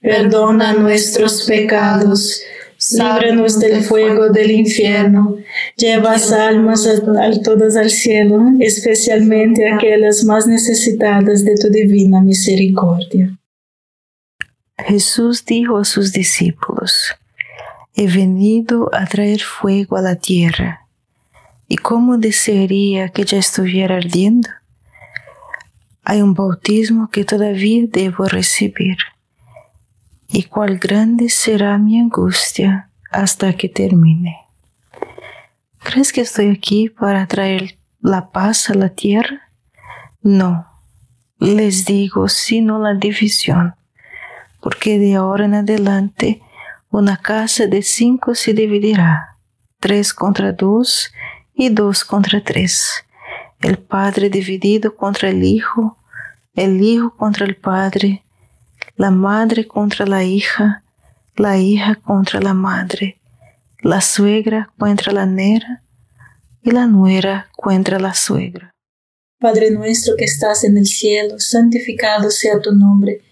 perdona nuestros pecados, líbranos del fuego del infierno, lleva almas a, todas al cielo, especialmente aquellas más necesitadas de tu divina misericordia. Jesús dijo a sus discípulos, he venido a traer fuego a la tierra, y cómo desearía que ya estuviera ardiendo. Hay un bautismo que todavía debo recibir y cuál grande será mi angustia hasta que termine. ¿Crees que estoy aquí para traer la paz a la tierra? No, les digo, sino la división, porque de ahora en adelante una casa de cinco se dividirá, tres contra dos y dos contra tres. El padre dividido contra el hijo, el hijo contra el padre, la madre contra la hija, la hija contra la madre, la suegra contra la nera y la nuera contra la suegra. Padre nuestro que estás en el cielo, santificado sea tu nombre.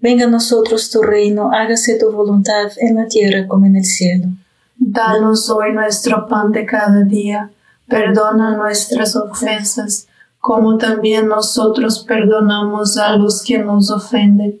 Venga a nosotros tu reino, hágase tu voluntad en la tierra como en el cielo. Danos hoy nuestro pan de cada día, perdona nuestras ofensas, como también nosotros perdonamos a los que nos ofenden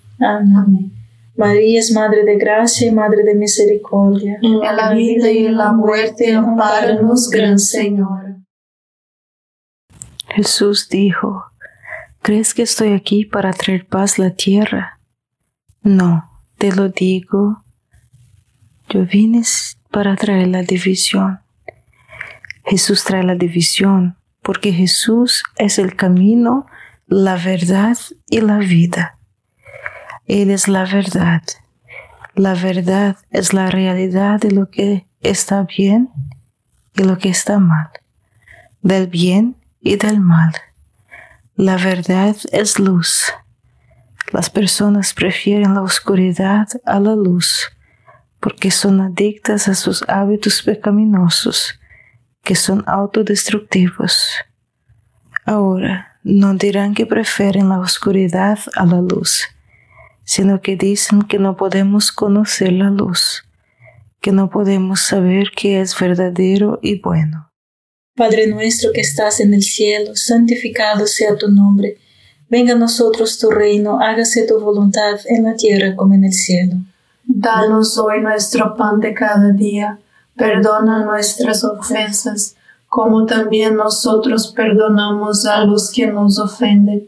Amén. María es Madre de Gracia y Madre de Misericordia. En la vida y en la muerte, amparanos, Gran Señor. Jesús dijo, ¿crees que estoy aquí para traer paz a la tierra? No, te lo digo, yo vine para traer la división. Jesús trae la división porque Jesús es el camino, la verdad y la vida. Él es la verdad. La verdad es la realidad de lo que está bien y lo que está mal, del bien y del mal. La verdad es luz. Las personas prefieren la oscuridad a la luz porque son adictas a sus hábitos pecaminosos que son autodestructivos. Ahora, no dirán que prefieren la oscuridad a la luz, sino que dicen que no podemos conocer la luz, que no podemos saber qué es verdadero y bueno. Padre nuestro que estás en el cielo, santificado sea tu nombre. Venga a nosotros tu reino, hágase tu voluntad en la tierra como en el cielo. Danos hoy nuestro pan de cada día Perdona nuestras ofensas, como también nosotros perdonamos a los que nos ofenden.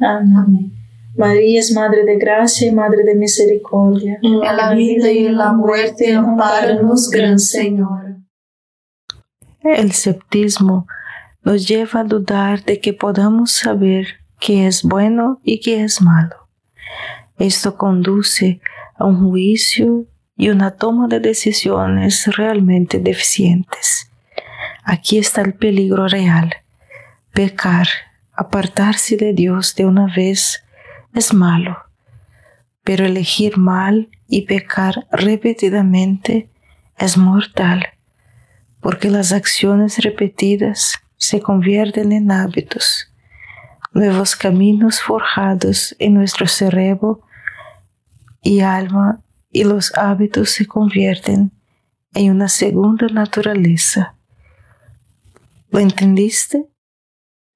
Amén. María es Madre de Gracia y Madre de Misericordia. En la vida y en la muerte, amparanos, Gran Señor. El septismo nos lleva a dudar de que podamos saber qué es bueno y qué es malo. Esto conduce a un juicio y una toma de decisiones realmente deficientes. Aquí está el peligro real. Pecar, apartarse de Dios de una vez es malo, pero elegir mal y pecar repetidamente es mortal, porque las acciones repetidas se convierten en hábitos, nuevos caminos forjados en nuestro cerebro y alma y los hábitos se convierten en una segunda naturaleza. ¿Lo entendiste?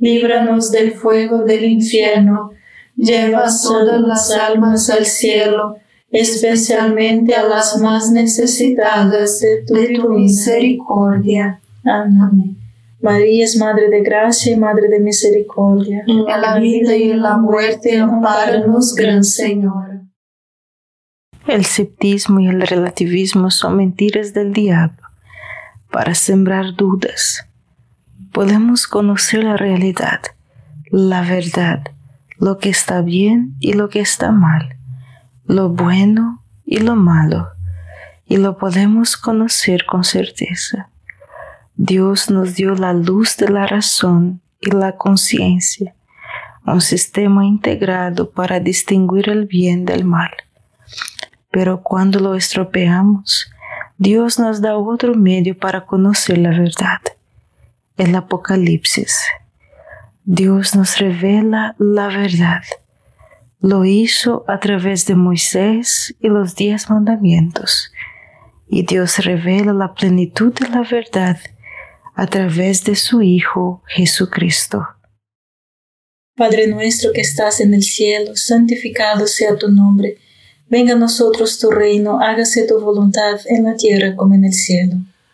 líbranos del fuego del infierno, lleva todas las almas al cielo, especialmente a las más necesitadas de tu, misericordia. Amén. María es Madre de Gracia y Madre de Misericordia. En la vida y en la muerte, amparanos, Gran Señora. El septismo y el relativismo son mentiras del diablo para sembrar dudas. Podemos conocer la realidad, la verdad, lo que está bien y lo que está mal, lo bueno y lo malo, y lo podemos conocer con certeza. Dios nos dio la luz de la razón y la conciencia, un sistema integrado para distinguir el bien del mal. Pero cuando lo estropeamos, Dios nos da otro medio para conocer la verdad, el Apocalipsis. Dios nos revela la verdad. Lo hizo a través de Moisés y los diez mandamientos. Y Dios revela la plenitud de la verdad a través de su Hijo Jesucristo. Padre nuestro que estás en el cielo, santificado sea tu nombre. Venga a nosotros tu reino, hágase tu voluntad en la tierra como en el cielo.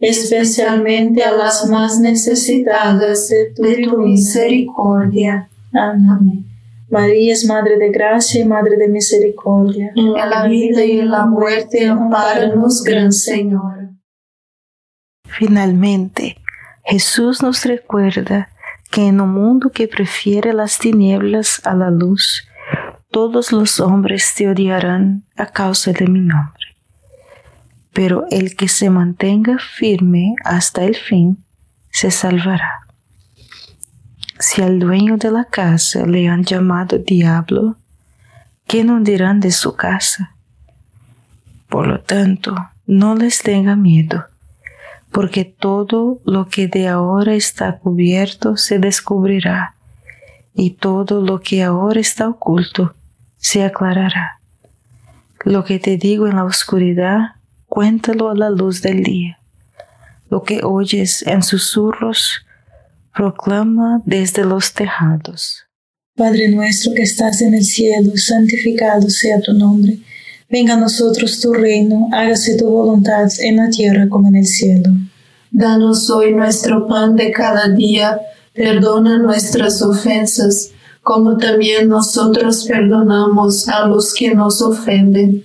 especialmente a las más necesitadas de tu, misericordia. Amén. María es Madre de Gracia y Madre de Misericordia. En la vida y en la muerte, amparanos, Gran Señor. Finalmente, Jesús nos recuerda que en un mundo que prefiere las tinieblas a la luz, todos los hombres te odiarán a causa de mi nombre. Pero el que se mantenga firme hasta el fin, se salvará. Si al dueño de la casa le han llamado diablo, ¿qué no dirán de su casa? Por lo tanto, no les tenga miedo, porque todo lo que de ahora está cubierto se descubrirá, y todo lo que ahora está oculto se aclarará. Lo que te digo en la oscuridad, cuéntalo a la luz del día. Lo que oyes en susurros, proclama desde los tejados. Padre nuestro que estás en el cielo, santificado sea tu nombre. Venga a nosotros tu reino, hágase tu voluntad en la tierra como en el cielo. Danos hoy nuestro pan de cada día, perdona nuestras ofensas, como también nosotros perdonamos a los que nos ofenden.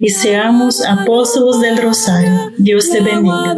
y seamos apóstolos del rosario. Dios te bendiga.